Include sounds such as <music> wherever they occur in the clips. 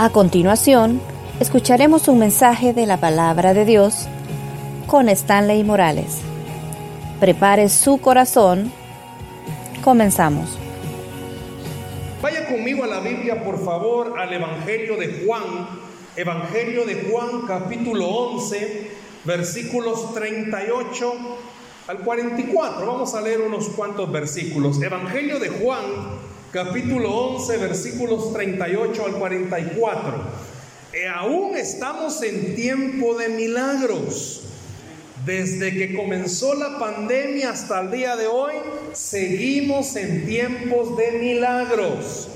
A continuación, escucharemos un mensaje de la palabra de Dios con Stanley Morales. Prepare su corazón. Comenzamos. Vaya conmigo a la Biblia, por favor, al Evangelio de Juan. Evangelio de Juan, capítulo 11, versículos 38 al 44. Vamos a leer unos cuantos versículos. Evangelio de Juan, capítulo 11, versículos 38 al 44. E aún estamos en tiempo de milagros. Desde que comenzó la pandemia hasta el día de hoy, seguimos en tiempos de milagros.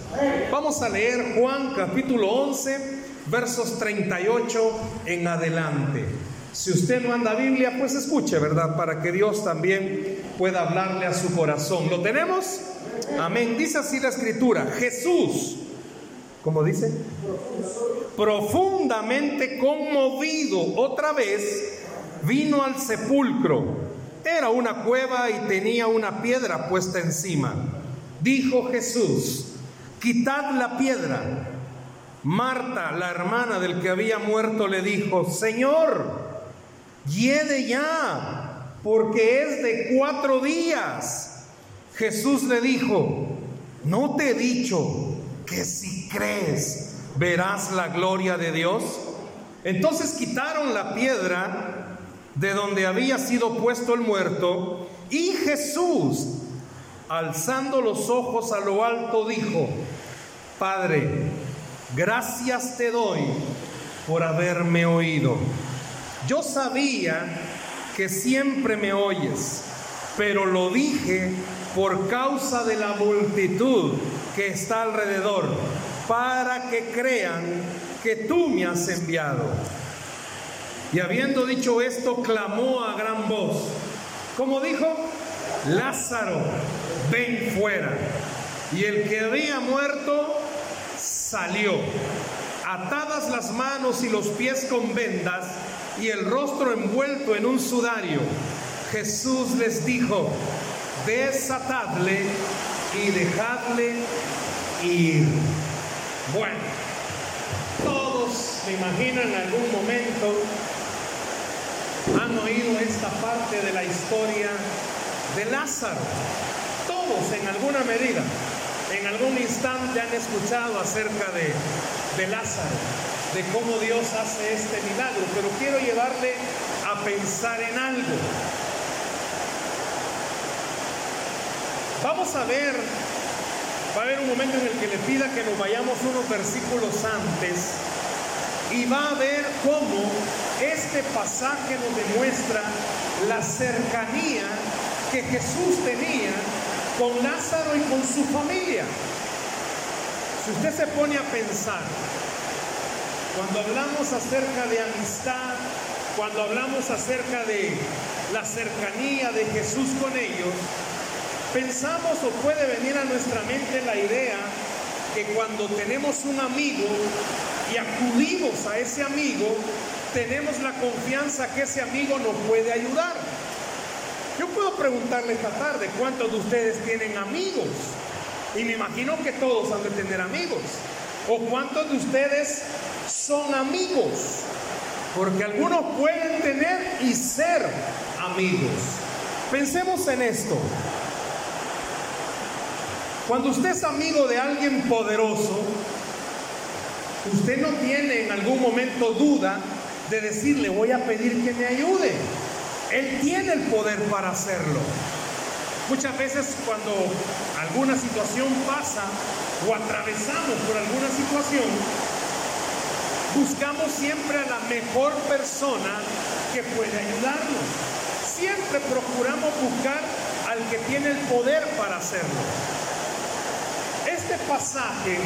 Vamos a leer Juan capítulo 11, versos 38 en adelante. Si usted no anda Biblia, pues escuche, ¿verdad? Para que Dios también pueda hablarle a su corazón. ¿Lo tenemos? Amén. Dice así la escritura. Jesús, ¿cómo dice? Profundamente conmovido otra vez, vino al sepulcro. Era una cueva y tenía una piedra puesta encima. Dijo Jesús, quitad la piedra. Marta, la hermana del que había muerto, le dijo, Señor, hiede ya, porque es de cuatro días. Jesús le dijo, ¿no te he dicho que si crees verás la gloria de Dios? Entonces quitaron la piedra de donde había sido puesto el muerto y Jesús, alzando los ojos a lo alto, dijo, Padre, gracias te doy por haberme oído. Yo sabía que siempre me oyes, pero lo dije por causa de la multitud que está alrededor, para que crean que tú me has enviado. Y habiendo dicho esto, clamó a gran voz. Como dijo, Lázaro, ven fuera. Y el que había muerto salió, atadas las manos y los pies con vendas y el rostro envuelto en un sudario. Jesús les dijo, desatadle y dejadle ir. Bueno, todos me imagino en algún momento han oído esta parte de la historia de Lázaro. Todos en alguna medida, en algún instante han escuchado acerca de, de Lázaro, de cómo Dios hace este milagro, pero quiero llevarle a pensar en algo. Vamos a ver, va a haber un momento en el que le pida que nos vayamos unos versículos antes y va a ver cómo este pasaje nos demuestra la cercanía que Jesús tenía con Lázaro y con su familia. Si usted se pone a pensar, cuando hablamos acerca de amistad, cuando hablamos acerca de la cercanía de Jesús con ellos, Pensamos o puede venir a nuestra mente la idea que cuando tenemos un amigo y acudimos a ese amigo, tenemos la confianza que ese amigo nos puede ayudar. Yo puedo preguntarle esta tarde, ¿cuántos de ustedes tienen amigos? Y me imagino que todos han de tener amigos. ¿O cuántos de ustedes son amigos? Porque algunos pueden tener y ser amigos. Pensemos en esto. Cuando usted es amigo de alguien poderoso, usted no tiene en algún momento duda de decirle voy a pedir que me ayude. Él tiene el poder para hacerlo. Muchas veces cuando alguna situación pasa o atravesamos por alguna situación, buscamos siempre a la mejor persona que puede ayudarnos. Siempre procuramos buscar al que tiene el poder para hacerlo este pasaje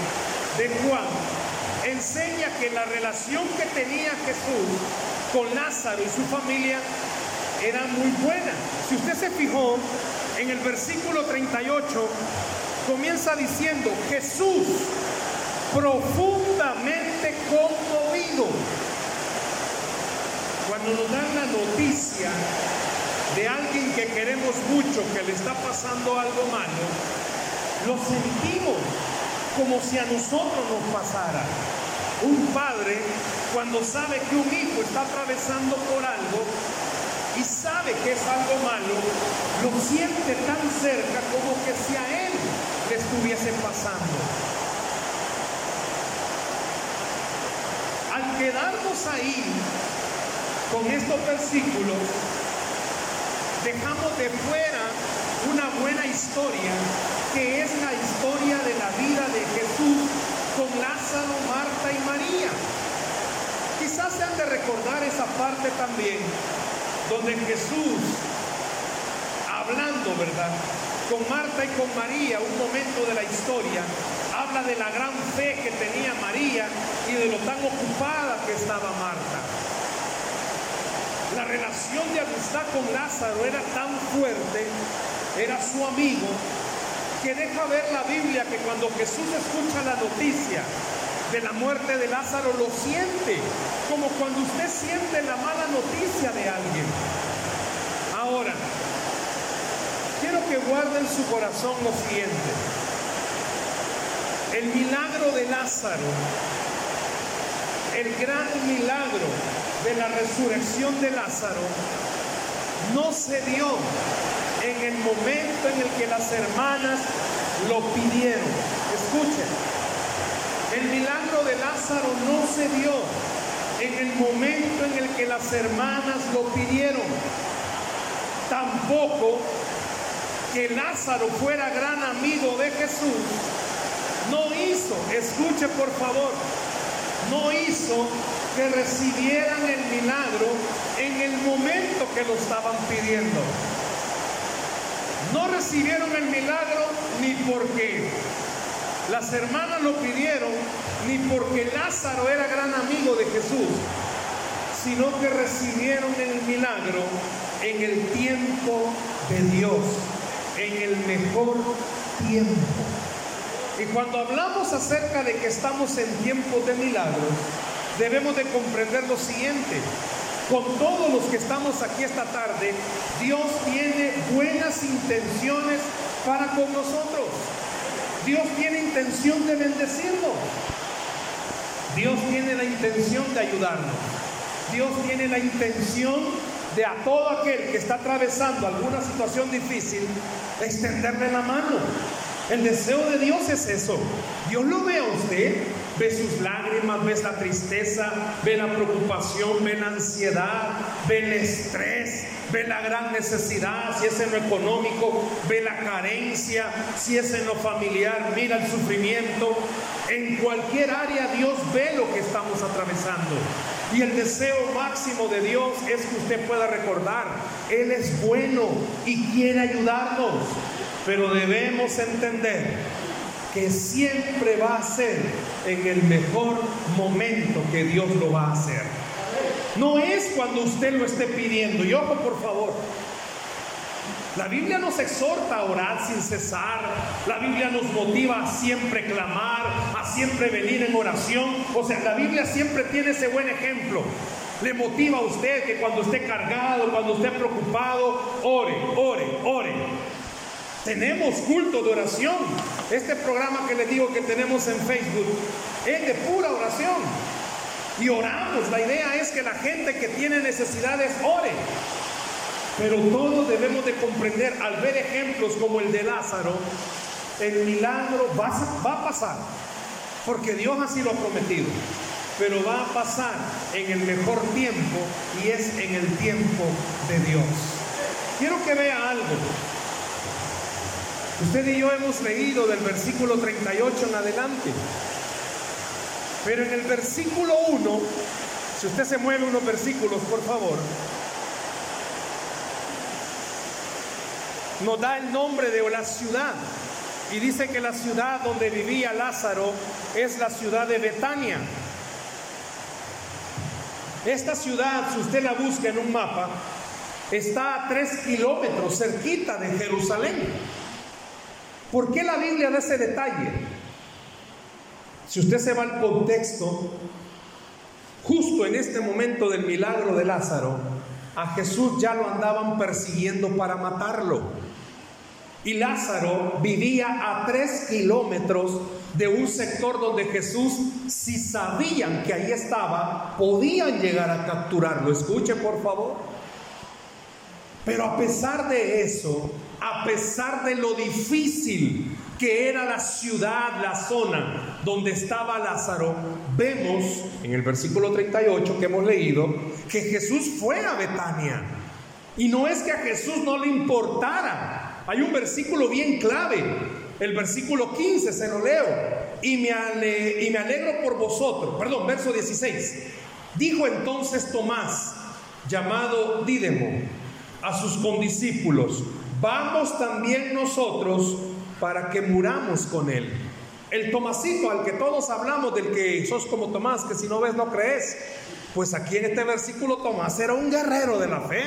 de Juan enseña que la relación que tenía Jesús con Lázaro y su familia era muy buena. Si usted se fijó en el versículo 38, comienza diciendo, Jesús profundamente conmovido. Cuando nos dan la noticia de alguien que queremos mucho, que le está pasando algo malo, lo sentimos como si a nosotros nos pasara. un padre cuando sabe que un hijo está atravesando por algo y sabe que es algo malo, lo siente tan cerca como que si a él le estuviese pasando. Al quedarnos ahí con estos versículos, dejamos de fuera una buena historia que es la historia de la vida de Jesús con Lázaro, Marta y María. Quizás se han de recordar esa parte también donde Jesús, hablando, ¿verdad? Con Marta y con María, un momento de la historia, habla de la gran fe que tenía María y de lo tan ocupada que estaba Marta. La relación de amistad con Lázaro era tan fuerte, era su amigo, que deja ver la Biblia que cuando Jesús escucha la noticia de la muerte de Lázaro lo siente, como cuando usted siente la mala noticia de alguien. Ahora, quiero que guarden su corazón lo siguiente. El milagro de Lázaro, el gran milagro de la resurrección de Lázaro, no se dio en el momento en el que las hermanas lo pidieron. Escuchen, el milagro de Lázaro no se dio en el momento en el que las hermanas lo pidieron. Tampoco que Lázaro fuera gran amigo de Jesús, no hizo, escuche por favor, no hizo que recibieran el milagro en el momento que lo estaban pidiendo. No recibieron el milagro ni porque las hermanas lo pidieron ni porque Lázaro era gran amigo de Jesús, sino que recibieron el milagro en el tiempo de Dios, en el mejor tiempo. Y cuando hablamos acerca de que estamos en tiempos de milagros, debemos de comprender lo siguiente. Con todos los que estamos aquí esta tarde, Dios tiene buenas intenciones para con nosotros. Dios tiene intención de bendecirnos. Dios tiene la intención de ayudarnos. Dios tiene la intención de a todo aquel que está atravesando alguna situación difícil, extenderle la mano. El deseo de Dios es eso. Dios lo ve a usted, ve sus lágrimas, ve la tristeza, ve la preocupación, ve la ansiedad, ve el estrés, ve la gran necesidad, si es en lo económico, ve la carencia, si es en lo familiar, mira el sufrimiento. En cualquier área Dios ve lo que estamos atravesando. Y el deseo máximo de Dios es que usted pueda recordar, Él es bueno y quiere ayudarnos, pero debemos entender que siempre va a ser en el mejor momento que Dios lo va a hacer. No es cuando usted lo esté pidiendo. Y ojo, por favor. La Biblia nos exhorta a orar sin cesar. La Biblia nos motiva a siempre clamar, a siempre venir en oración. O sea, la Biblia siempre tiene ese buen ejemplo. Le motiva a usted que cuando esté cargado, cuando esté preocupado, ore, ore, ore. Tenemos culto de oración. Este programa que le digo que tenemos en Facebook es de pura oración. Y oramos. La idea es que la gente que tiene necesidades ore. Pero todos debemos de comprender al ver ejemplos como el de Lázaro, el milagro va a, va a pasar. Porque Dios así lo ha prometido. Pero va a pasar en el mejor tiempo y es en el tiempo de Dios. Quiero que vea algo. Usted y yo hemos leído del versículo 38 en adelante. Pero en el versículo 1, si usted se mueve unos versículos, por favor, nos da el nombre de la ciudad. Y dice que la ciudad donde vivía Lázaro es la ciudad de Betania. Esta ciudad, si usted la busca en un mapa, está a tres kilómetros cerquita de Jerusalén. ¿Por qué la Biblia da ese detalle? Si usted se va al contexto, justo en este momento del milagro de Lázaro, a Jesús ya lo andaban persiguiendo para matarlo. Y Lázaro vivía a tres kilómetros de un sector donde Jesús, si sabían que ahí estaba, podían llegar a capturarlo. Escuche por favor. Pero a pesar de eso, a pesar de lo difícil que era la ciudad, la zona donde estaba Lázaro, vemos en el versículo 38 que hemos leído que Jesús fue a Betania. Y no es que a Jesús no le importara. Hay un versículo bien clave, el versículo 15, se lo leo. Y me, y me alegro por vosotros. Perdón, verso 16. Dijo entonces Tomás, llamado Dídemo, a sus condiscípulos, vamos también nosotros para que muramos con él. El Tomasito al que todos hablamos, del que sos como Tomás, que si no ves no crees. Pues aquí en este versículo Tomás era un guerrero de la fe,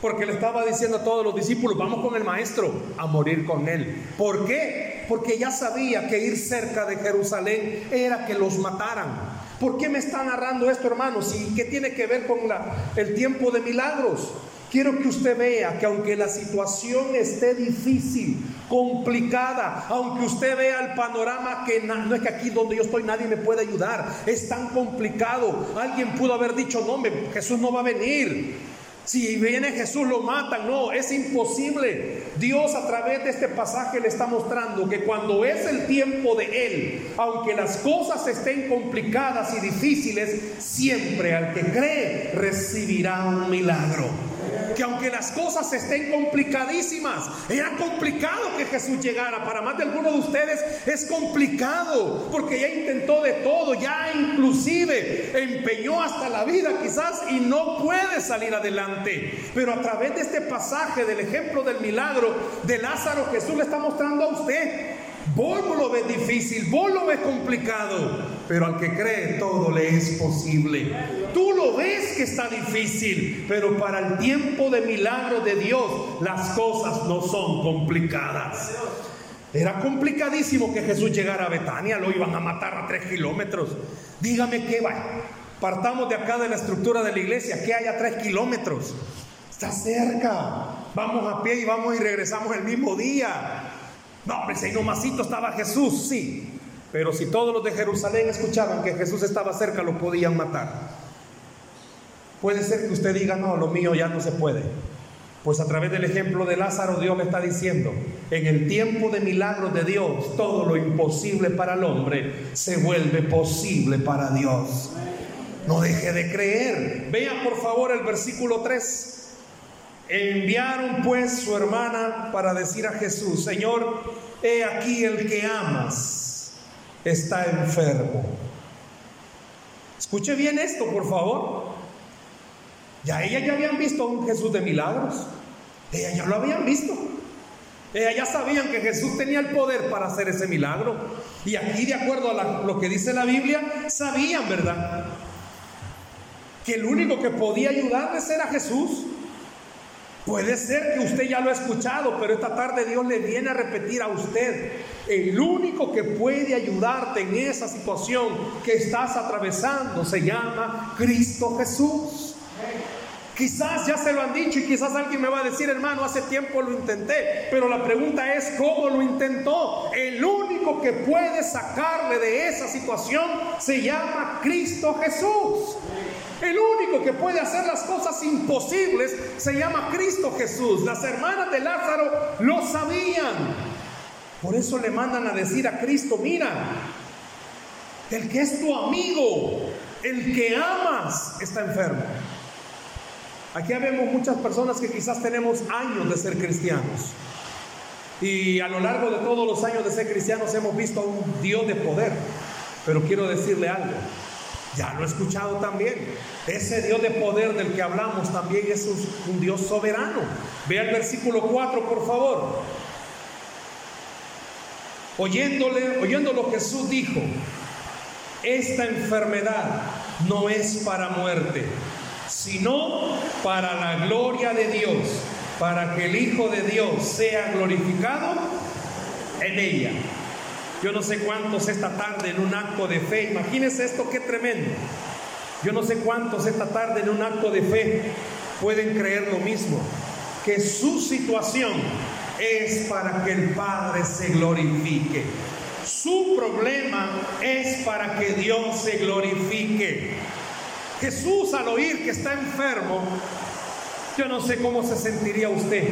porque le estaba diciendo a todos los discípulos, vamos con el maestro a morir con él. ¿Por qué? Porque ya sabía que ir cerca de Jerusalén era que los mataran. ¿Por qué me está narrando esto, hermanos? ¿Y qué tiene que ver con la, el tiempo de milagros? Quiero que usted vea que aunque la situación esté difícil, complicada, aunque usted vea el panorama que no es que aquí donde yo estoy nadie me puede ayudar, es tan complicado. Alguien pudo haber dicho, no, Jesús no va a venir. Si viene Jesús lo matan, no, es imposible. Dios a través de este pasaje le está mostrando que cuando es el tiempo de Él, aunque las cosas estén complicadas y difíciles, siempre al que cree recibirá un milagro que aunque las cosas estén complicadísimas, era complicado que Jesús llegara. Para más de algunos de ustedes es complicado, porque ya intentó de todo, ya inclusive empeñó hasta la vida quizás y no puede salir adelante. Pero a través de este pasaje del ejemplo del milagro de Lázaro, Jesús le está mostrando a usted Vos lo ves difícil, vos lo ves complicado, pero al que cree todo le es posible. Tú lo ves que está difícil, pero para el tiempo de milagro de Dios las cosas no son complicadas. Era complicadísimo que Jesús llegara a Betania, lo iban a matar a tres kilómetros. Dígame qué va. Partamos de acá de la estructura de la iglesia, que hay a tres kilómetros. Está cerca. Vamos a pie y vamos y regresamos el mismo día. No, hombre, si nomasito estaba Jesús, sí. Pero si todos los de Jerusalén escuchaban que Jesús estaba cerca, lo podían matar. Puede ser que usted diga, no, lo mío ya no se puede. Pues a través del ejemplo de Lázaro, Dios me está diciendo, en el tiempo de milagros de Dios, todo lo imposible para el hombre se vuelve posible para Dios. No deje de creer. Vean por favor el versículo 3. Enviaron pues su hermana para decir a Jesús, Señor, he aquí el que amas está enfermo. Escuche bien esto, por favor. Ya ellas ya habían visto a un Jesús de milagros. Ellas ya lo habían visto. Ellas ya sabían que Jesús tenía el poder para hacer ese milagro. Y aquí, de acuerdo a lo que dice la Biblia, sabían, ¿verdad? Que el único que podía ayudarles era Jesús. Puede ser que usted ya lo ha escuchado, pero esta tarde Dios le viene a repetir a usted, el único que puede ayudarte en esa situación que estás atravesando se llama Cristo Jesús. Quizás ya se lo han dicho y quizás alguien me va a decir, hermano, hace tiempo lo intenté, pero la pregunta es, ¿cómo lo intentó? El único que puede sacarle de esa situación se llama Cristo Jesús. El único que puede hacer las cosas imposibles se llama Cristo Jesús. Las hermanas de Lázaro lo sabían. Por eso le mandan a decir a Cristo, mira, el que es tu amigo, el que amas, está enfermo. Aquí vemos muchas personas que quizás tenemos años de ser cristianos. Y a lo largo de todos los años de ser cristianos hemos visto a un Dios de poder. Pero quiero decirle algo. Ya lo he escuchado también. Ese Dios de poder del que hablamos también es un, Dios soberano. Vea el versículo 4, por favor. Oyéndole, oyéndolo Jesús dijo, esta enfermedad no es para muerte, sino para la gloria de Dios, para que el Hijo de Dios sea glorificado en ella. Yo no sé cuántos esta tarde en un acto de fe, imagínense esto qué tremendo. Yo no sé cuántos esta tarde en un acto de fe pueden creer lo mismo, que su situación es para que el Padre se glorifique. Su problema es para que Dios se glorifique. Jesús al oír que está enfermo, yo no sé cómo se sentiría usted.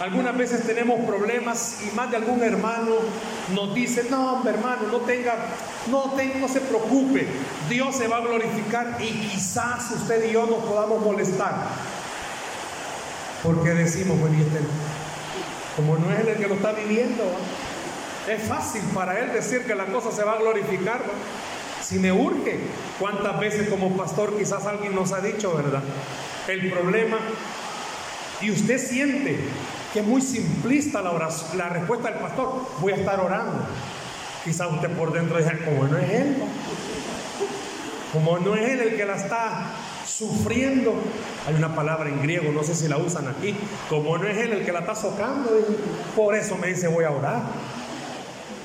Algunas veces tenemos problemas y más de algún hermano nos dice, no, hombre, hermano, no tenga, no, no se preocupe, Dios se va a glorificar y quizás usted y yo nos podamos molestar. Porque decimos, bueno, este, como no es el que lo está viviendo, es fácil para él decir que la cosa se va a glorificar. Si me urge, ¿cuántas veces como pastor quizás alguien nos ha dicho, verdad? El problema, y usted siente que es muy simplista la, oración, la respuesta del pastor, voy a estar orando. Quizás usted por dentro dice, como no es él, como no es él el que la está sufriendo. Hay una palabra en griego, no sé si la usan aquí, como no es él el que la está socando, por eso me dice voy a orar.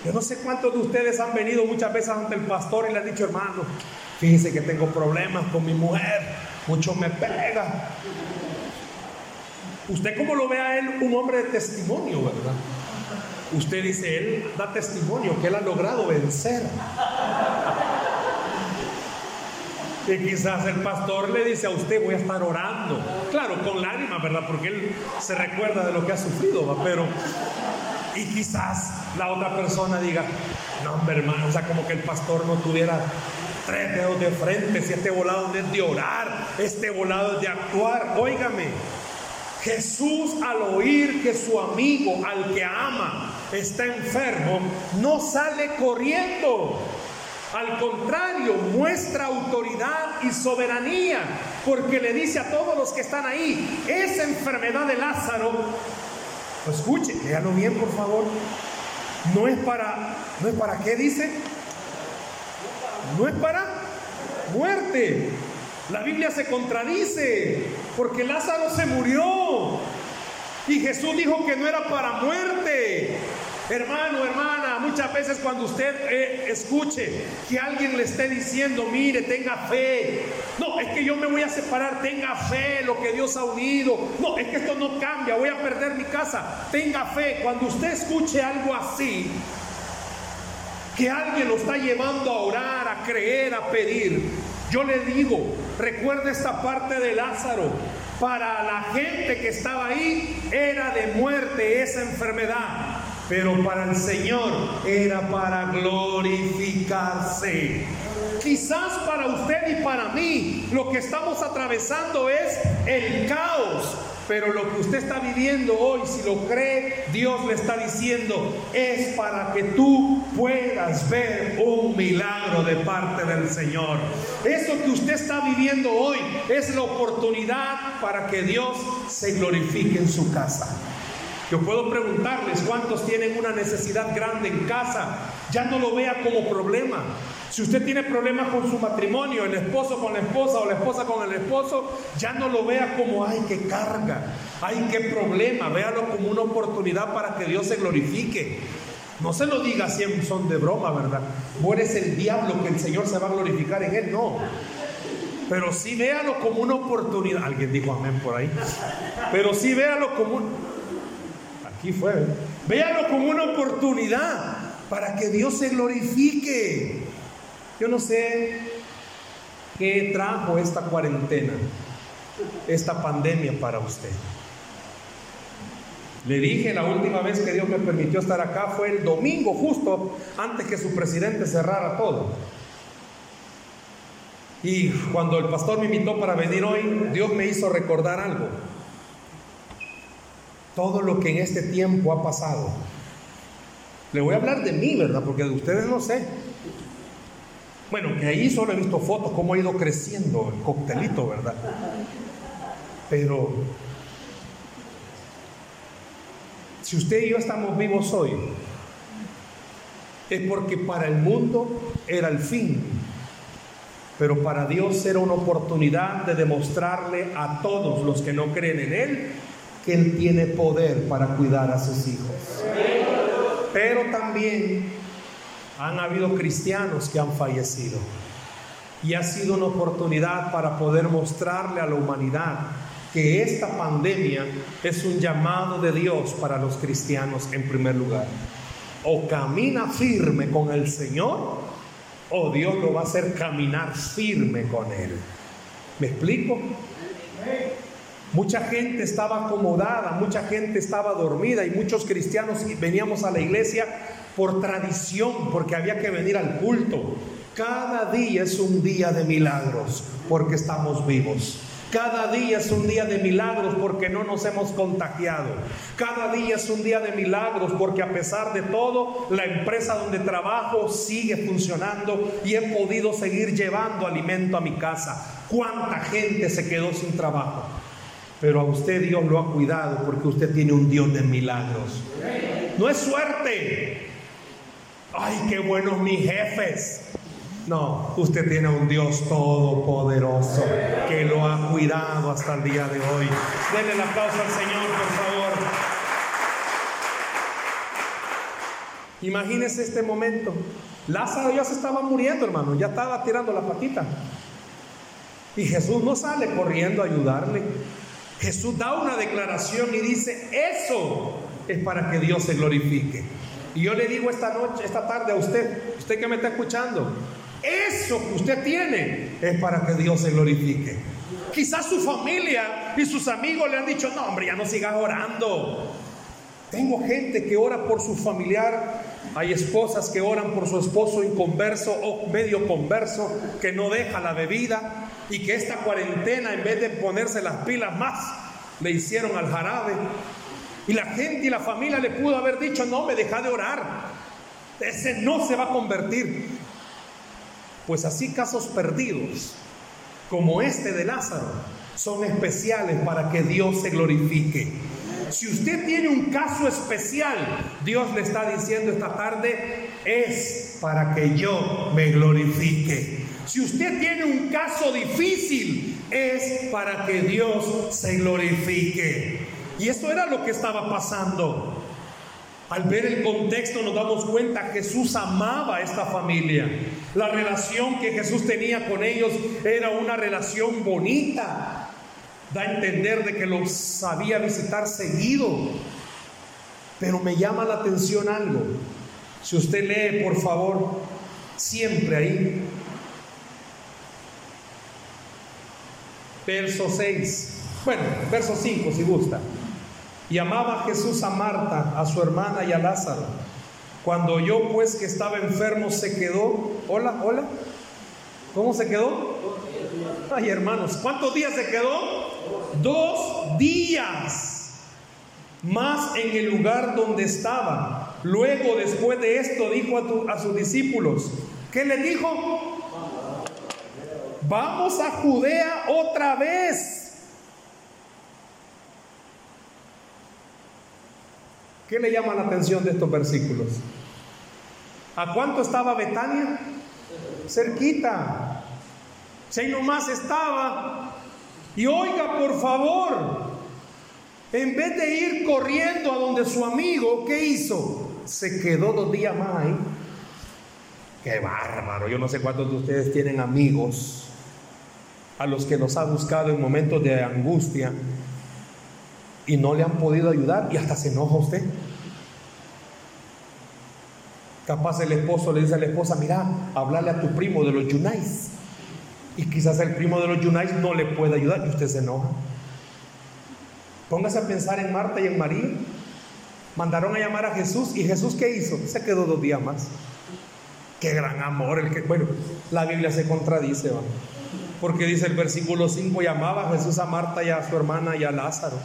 Yo no sé cuántos de ustedes han venido muchas veces ante el pastor y le han dicho, hermano, fíjense que tengo problemas con mi mujer, mucho me pega. Usted como lo ve a él, un hombre de testimonio, ¿verdad? Usted dice, él da testimonio que él ha logrado vencer. Y quizás el pastor le dice a usted, voy a estar orando. Claro, con lágrimas, ¿verdad? Porque él se recuerda de lo que ha sufrido, ¿va? Pero, y quizás la otra persona diga, no, hombre, hermano, o sea, como que el pastor no tuviera tres dedos de frente, si este volado es de orar, este volado es de actuar. Óigame, Jesús al oír que su amigo, al que ama, está enfermo, no sale corriendo. Al contrario, muestra autoridad y soberanía, porque le dice a todos los que están ahí, esa enfermedad de Lázaro, escuche, léalo bien por favor, no es para, no es para qué dice, no es para muerte. La Biblia se contradice, porque Lázaro se murió. Y Jesús dijo que no era para muerte, Hermano, hermana, muchas veces cuando usted eh, escuche que alguien le esté diciendo, mire, tenga fe. No, es que yo me voy a separar, tenga fe, lo que Dios ha unido. No, es que esto no cambia, voy a perder mi casa. Tenga fe. Cuando usted escuche algo así, que alguien lo está llevando a orar, a creer, a pedir, yo le digo, recuerde esta parte de Lázaro. Para la gente que estaba ahí era de muerte esa enfermedad pero para el Señor era para glorificarse. Quizás para usted y para mí lo que estamos atravesando es el caos, pero lo que usted está viviendo hoy, si lo cree, Dios le está diciendo, es para que tú puedas ver un milagro de parte del Señor. Eso que usted está viviendo hoy es la oportunidad para que Dios se glorifique en su casa. Yo puedo preguntarles cuántos tienen una necesidad grande en casa. Ya no lo vea como problema. Si usted tiene problemas con su matrimonio, el esposo con la esposa o la esposa con el esposo, ya no lo vea como, ay, qué carga, ay, qué problema. Véalo como una oportunidad para que Dios se glorifique. No se lo diga si son de broma, ¿verdad? Vos eres el diablo que el Señor se va a glorificar en él. No. Pero sí véalo como una oportunidad. Alguien dijo amén por ahí. Pero sí véalo como un Aquí fue. Véanlo como una oportunidad para que Dios se glorifique. Yo no sé qué trajo esta cuarentena, esta pandemia para usted. Le dije la última vez que Dios me permitió estar acá fue el domingo, justo antes que su presidente cerrara todo. Y cuando el pastor me invitó para venir hoy, Dios me hizo recordar algo todo lo que en este tiempo ha pasado. Le voy a hablar de mí, ¿verdad? Porque de ustedes no sé. Bueno, que ahí solo he visto fotos, cómo ha ido creciendo el coctelito, ¿verdad? Pero si usted y yo estamos vivos hoy, es porque para el mundo era el fin, pero para Dios era una oportunidad de demostrarle a todos los que no creen en Él que Él tiene poder para cuidar a sus hijos. Pero también han habido cristianos que han fallecido. Y ha sido una oportunidad para poder mostrarle a la humanidad que esta pandemia es un llamado de Dios para los cristianos en primer lugar. o camina firme con el Señor o Dios lo va a hacer caminar firme con Él. ¿Me explico? Mucha gente estaba acomodada, mucha gente estaba dormida y muchos cristianos veníamos a la iglesia por tradición, porque había que venir al culto. Cada día es un día de milagros porque estamos vivos. Cada día es un día de milagros porque no nos hemos contagiado. Cada día es un día de milagros porque a pesar de todo, la empresa donde trabajo sigue funcionando y he podido seguir llevando alimento a mi casa. ¿Cuánta gente se quedó sin trabajo? Pero a usted Dios lo ha cuidado porque usted tiene un Dios de milagros. No es suerte. Ay, qué buenos mis jefes. No, usted tiene un Dios todopoderoso que lo ha cuidado hasta el día de hoy. Denle el aplauso al Señor, por favor. Imagínese este momento. Lázaro ya se estaba muriendo, hermano, ya estaba tirando la patita. Y Jesús no sale corriendo a ayudarle. Jesús da una declaración y dice, eso es para que Dios se glorifique. Y yo le digo esta noche, esta tarde a usted, usted que me está escuchando, eso que usted tiene es para que Dios se glorifique. Quizás su familia y sus amigos le han dicho, no hombre, ya no sigas orando. Tengo gente que ora por su familiar, hay esposas que oran por su esposo inconverso o medio converso que no deja la bebida y que esta cuarentena en vez de ponerse las pilas más, le hicieron al jarabe. Y la gente y la familia le pudo haber dicho, no, me deja de orar. Ese no se va a convertir. Pues así casos perdidos como este de Lázaro son especiales para que Dios se glorifique. Si usted tiene un caso especial, Dios le está diciendo esta tarde, es para que yo me glorifique. Si usted tiene un caso difícil, es para que Dios se glorifique. Y eso era lo que estaba pasando. Al ver el contexto nos damos cuenta que Jesús amaba a esta familia. La relación que Jesús tenía con ellos era una relación bonita. Da a entender de que los sabía visitar seguido. Pero me llama la atención algo. Si usted lee, por favor, siempre ahí. Verso 6. Bueno, verso 5 si gusta. Y amaba Jesús a Marta, a su hermana y a Lázaro. Cuando oyó pues que estaba enfermo, se quedó. Hola, hola. ¿Cómo se quedó? Ay, hermanos, ¿cuántos días se quedó? Dos días más en el lugar donde estaba. Luego, después de esto, dijo a, sus discípulos, ¿qué le dijo? Vamos a Judea otra vez. ¿Qué le llama la atención de estos versículos? ¿A cuánto estaba Betania? Cerquita. Si ahí nomás estaba. Y oiga, por favor, en vez de ir corriendo a donde su amigo, ¿qué hizo? Se quedó dos días más ahí. Qué bárbaro. Yo no sé cuántos de ustedes tienen amigos a los que los ha buscado en momentos de angustia y no le han podido ayudar y hasta se enoja usted. Capaz el esposo le dice a la esposa, mira, hablarle a tu primo de los Yunais. Y quizás el primo de los Yunais no le puede ayudar y usted se enoja. Póngase a pensar en Marta y en María. Mandaron a llamar a Jesús y Jesús ¿qué hizo? Se quedó dos días más. Qué gran amor el que... Bueno, la Biblia se contradice, porque dice el versículo 5, llamaba a Jesús a Marta y a su hermana y a Lázaro.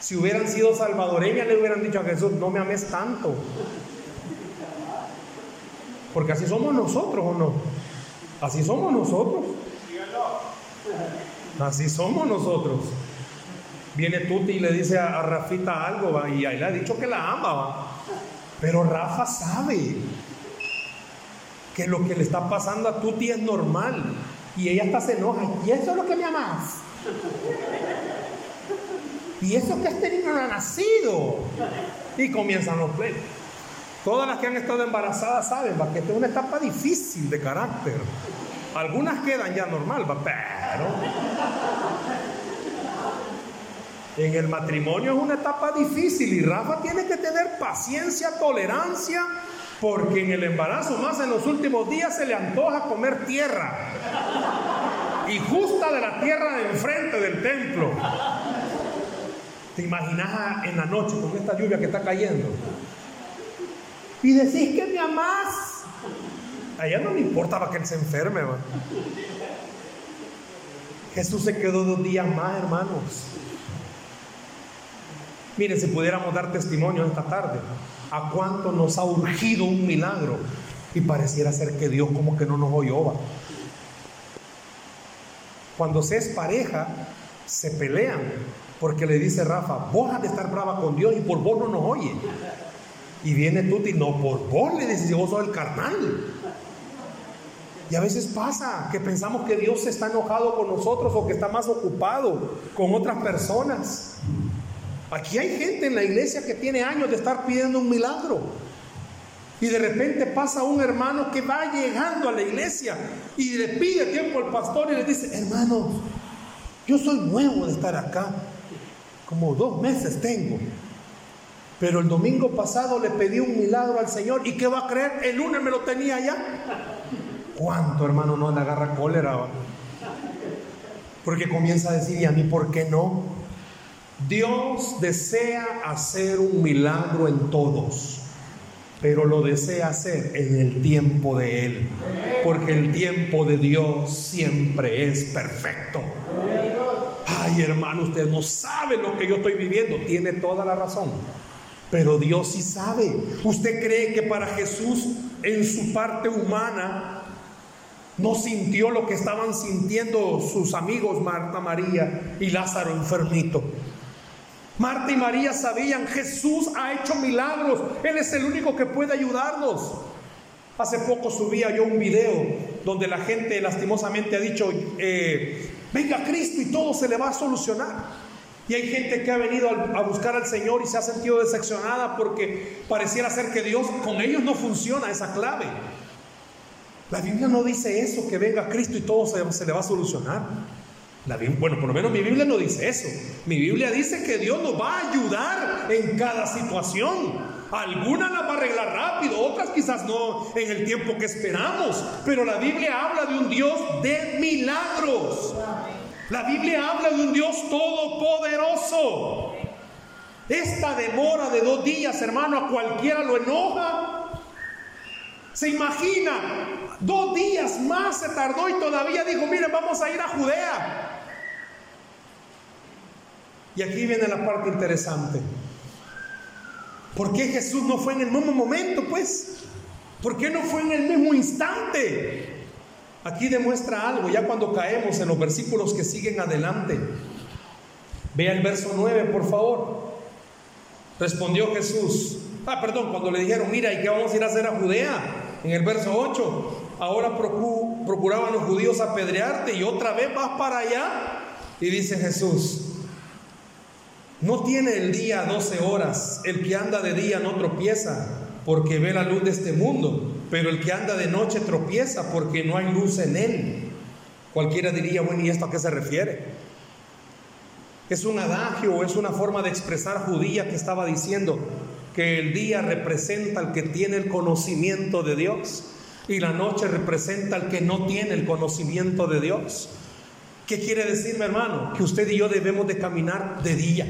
Si hubieran sido salvadoreñas, le hubieran dicho a Jesús, no me ames tanto. Porque así somos nosotros, ¿o no? Así somos nosotros. Así somos nosotros. Viene Tuti y le dice a, Rafita algo, ¿va? y ahí le ha dicho que la ama, ¿va? pero Rafa sabe que lo que le está pasando a Tuti es normal. Y ella hasta se enoja. Y eso es lo que me amas. Y eso que este niño no ha nacido. Y comienzan los pleitos. Todas las que han estado embarazadas saben que esta es una etapa difícil de carácter. Algunas quedan ya normal, ¿va? pero En el matrimonio es una etapa difícil y Rafa tiene que tener paciencia, tolerancia, porque en el embarazo, más en los últimos días, se le antoja comer tierra. Y justa de la tierra de enfrente del templo. ¿Te imaginas en la noche con esta lluvia que está cayendo? Y decís que me amás. A ella no le importaba que él se enferme. Jesús se quedó dos días más, hermanos. Miren, si pudiéramos dar testimonio esta tarde, a cuánto nos ha urgido un milagro y pareciera ser que Dios como que no nos oyó. Cuando se es pareja, se pelean porque le dice Rafa, vos has de estar brava con Dios y por vos no nos oye. Y viene Tuti, no, por vos le dices, vos sos el carnal. Y a veces pasa que pensamos que Dios está enojado con nosotros o que está más ocupado con otras personas. Aquí hay gente en la iglesia que tiene años de estar pidiendo un milagro. Y de repente pasa un hermano que va llegando a la iglesia y le pide tiempo al pastor y le dice, hermano, yo soy nuevo de estar acá, como dos meses tengo. Pero el domingo pasado le pedí un milagro al Señor y ¿qué va a creer? El lunes me lo tenía ya. ¿Cuánto hermano no le agarra cólera? Porque comienza a decir, ¿y a mí por qué no? Dios desea hacer un milagro en todos, pero lo desea hacer en el tiempo de Él, porque el tiempo de Dios siempre es perfecto. Ay, hermano, usted no sabe lo que yo estoy viviendo, tiene toda la razón. Pero Dios sí sabe. ¿Usted cree que para Jesús en su parte humana no sintió lo que estaban sintiendo sus amigos Marta, María y Lázaro enfermito? Marta y María sabían, Jesús ha hecho milagros, Él es el único que puede ayudarnos. Hace poco subía yo un video donde la gente lastimosamente ha dicho, eh, venga Cristo y todo se le va a solucionar. Y hay gente que ha venido a buscar al Señor y se ha sentido decepcionada porque pareciera ser que Dios con ellos no funciona esa clave. La Biblia no dice eso, que venga Cristo y todo se, le va a solucionar bueno, por lo menos mi Biblia no dice eso. Mi Biblia dice que Dios nos va a ayudar en cada situación. Algunas las va a arreglar rápido, otras quizás no en el tiempo que esperamos. Pero la Biblia habla de un Dios de milagros. La Biblia habla de un Dios todopoderoso. Esta demora de dos días, hermano, a cualquiera lo enoja. Se imagina, dos días más se tardó y todavía dijo, miren, vamos a ir a Judea. Y aquí viene la parte interesante. ¿Por qué Jesús no fue en el mismo momento, pues? ¿Por qué no fue en el mismo instante? Aquí demuestra algo, ya cuando caemos en los versículos que siguen adelante. Vea el verso 9, por favor. Respondió Jesús. Ah, perdón, cuando le dijeron, mira, ¿y qué vamos a ir a hacer a Judea? En el verso 8, ahora procuraban los judíos apedrearte y otra vez vas para allá. Y dice Jesús, no tiene el día 12 horas. El que anda de día no tropieza porque ve la luz de este mundo, pero el que anda de noche tropieza porque no hay luz en él. Cualquiera diría, bueno, ¿y esto a qué se refiere? Es un adagio es una forma de expresar judía que estaba diciendo que el día representa al que tiene el conocimiento de Dios y la noche representa al que no tiene el conocimiento de Dios. ¿Qué quiere decirme, hermano? Que usted y yo debemos de caminar de día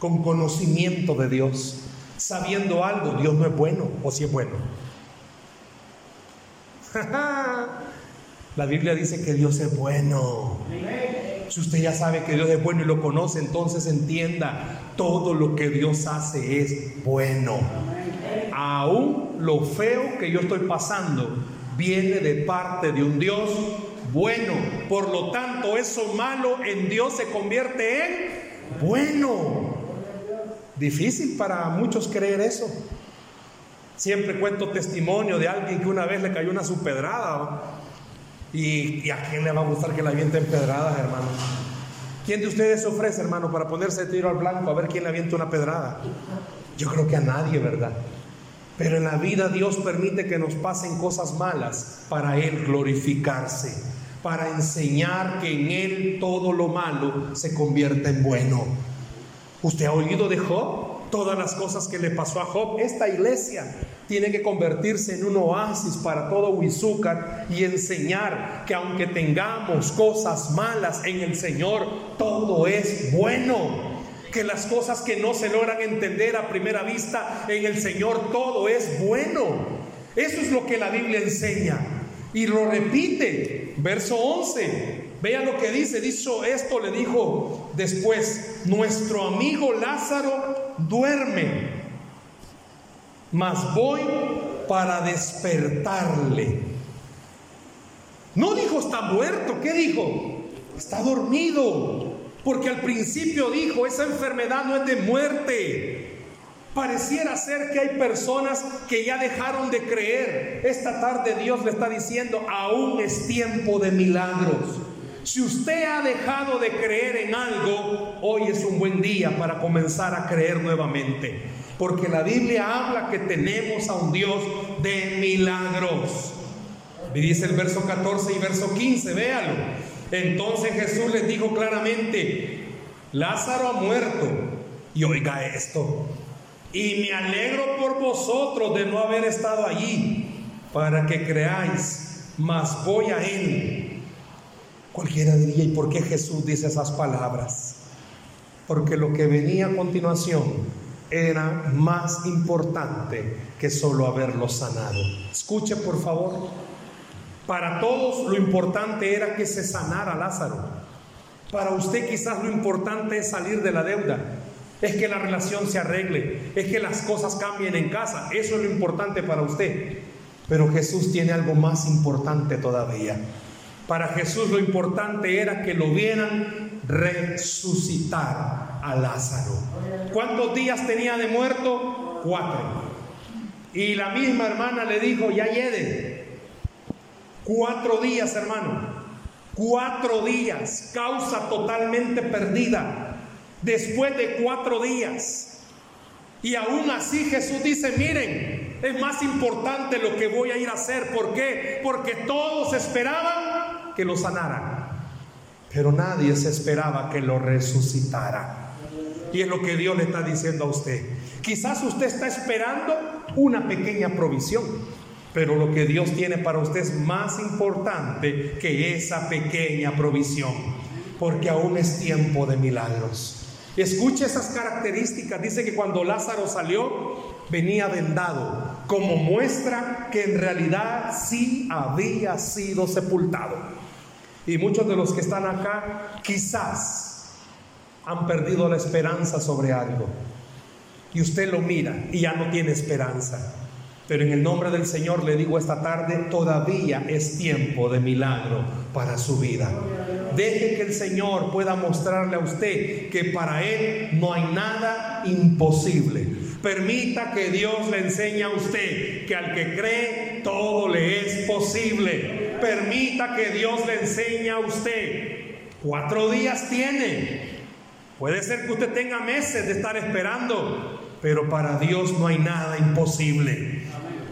con conocimiento de Dios, sabiendo algo, Dios no es bueno o si es bueno. <laughs> La Biblia dice que Dios es bueno. Si usted ya sabe que Dios es bueno y lo conoce, entonces entienda, todo lo que Dios hace es bueno. Aún lo feo que yo estoy pasando viene de parte de un Dios bueno. Por lo tanto, eso malo en Dios se convierte en bueno. Difícil para muchos creer eso. Siempre cuento testimonio de alguien que una vez le cayó una supedrada. ¿Y, a quién le va a gustar que la avienten pedradas, hermano? ¿Quién de ustedes se ofrece, hermano, para ponerse tiro al blanco a ver quién le avienta una pedrada? Yo creo que a nadie, ¿verdad? Pero en la vida Dios permite que nos pasen cosas malas para Él glorificarse, para enseñar que en Él todo lo malo se convierte en bueno ¿Usted ha oído de Job? Todas las cosas que le pasó a Job. Esta iglesia tiene que convertirse en un oasis para todo Huizúcar y enseñar que aunque tengamos cosas malas en el Señor, todo es bueno. Que las cosas que no se logran entender a primera vista en el Señor, todo es bueno. Eso es lo que la Biblia enseña. Y lo repite, verso 11. Vea lo que dice, dicho esto, le dijo después, nuestro amigo Lázaro duerme, mas voy para despertarle. No dijo está muerto, ¿qué dijo? Está dormido, porque al principio dijo, esa enfermedad no es de muerte, Pareciera ser que hay personas que ya dejaron de creer. Esta tarde Dios le está diciendo, aún es tiempo de milagros. Si usted ha dejado de creer en algo, hoy es un buen día para comenzar a creer nuevamente. Porque la Biblia habla que tenemos a un Dios de milagros. Y dice el verso 14 y verso 15, véalo. Entonces Jesús les dijo claramente, Lázaro ha muerto. Y oiga esto, y me alegro por vosotros de no haber estado allí, para que creáis, mas voy a Él. Cualquiera diría, ¿y por qué Jesús dice esas palabras? Porque lo que venía a continuación era más importante que solo haberlo sanado. Escuche por favor, para todos lo importante era que se sanara Lázaro. Para usted quizás lo importante es salir de la deuda es que la relación se arregle, es que las cosas cambien en casa. Eso es lo importante para usted. Pero Jesús tiene algo más importante todavía. Para Jesús lo importante era que lo vieran resucitar a Lázaro. ¿Cuántos días tenía de muerto? Cuatro. Y la misma hermana le dijo, ya llegue. Cuatro días, hermano. Cuatro días. Causa totalmente perdida después de cuatro días. Y aún así Jesús dice, miren, es más importante lo que voy a ir a hacer. ¿Por qué? Porque todos esperaban que lo sanaran. Pero nadie se esperaba que lo resucitara. Y es lo que Dios le está diciendo a usted. Quizás usted está esperando una pequeña provisión. Pero lo que Dios tiene para usted es más importante que esa pequeña provisión. Porque aún es tiempo de milagros. Escuche esas características. Dice que cuando Lázaro salió, venía vendado, como muestra que en realidad sí había sido sepultado. Y muchos de los que están acá quizás han perdido la esperanza sobre algo. Y usted lo mira y ya no tiene esperanza. Pero en el nombre del Señor le digo esta tarde, todavía es tiempo de milagro para su vida. Deje que el Señor pueda mostrarle a usted que para Él no hay nada imposible. Permita que Dios le enseñe a usted que al que cree todo le es posible. Permita que Dios le enseñe a usted. Cuatro días tiene. Puede ser que usted tenga meses de estar esperando, pero para Dios no hay nada imposible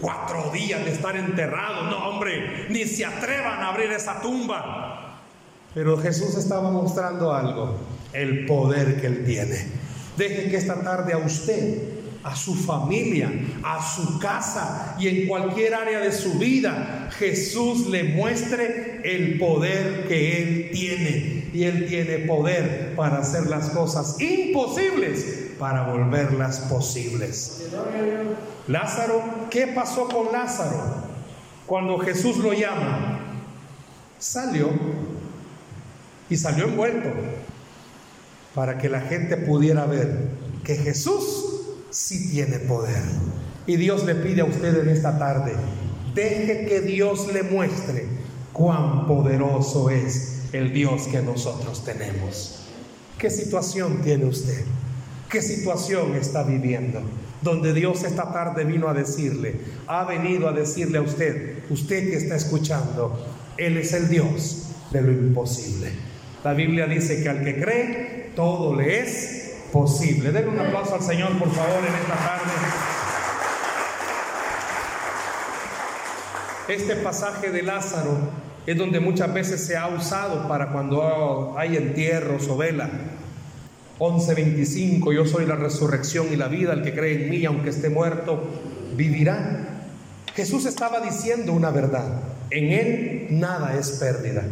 cuatro días de estar enterrado. No, hombre, ni se atrevan a abrir esa tumba. Pero Jesús estaba mostrando algo, el poder que Él tiene. Deje que esta tarde a usted, a su familia, a su casa y en cualquier área de su vida, Jesús le muestre el poder que Él tiene. Y Él tiene poder para hacer las cosas imposibles, para volverlas posibles. Lázaro, ¿qué pasó con Lázaro cuando Jesús lo llama? Salió y salió envuelto para que la gente pudiera ver que Jesús sí tiene poder. Y Dios le pide a usted en esta tarde, deje que Dios le muestre cuán poderoso es el Dios que nosotros tenemos. ¿Qué situación tiene usted? ¿Qué situación está viviendo? Donde Dios esta tarde vino a decirle, ha venido a decirle a usted, usted que está escuchando, Él es el Dios de lo imposible. La Biblia dice que al que cree, todo le es posible. Denle un aplauso al Señor, por favor, en esta tarde. Este pasaje de Lázaro es donde muchas veces se ha usado para cuando hay entierros o vela 11:25, yo soy la resurrección y la vida, el que cree en mí, aunque esté muerto, vivirá. Jesús estaba diciendo una verdad, en Él nada es pérdida,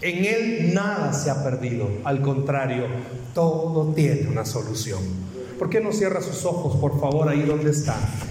en Él nada se ha perdido, al contrario, todo tiene una solución. ¿Por qué no cierra sus ojos, por favor, ahí donde está?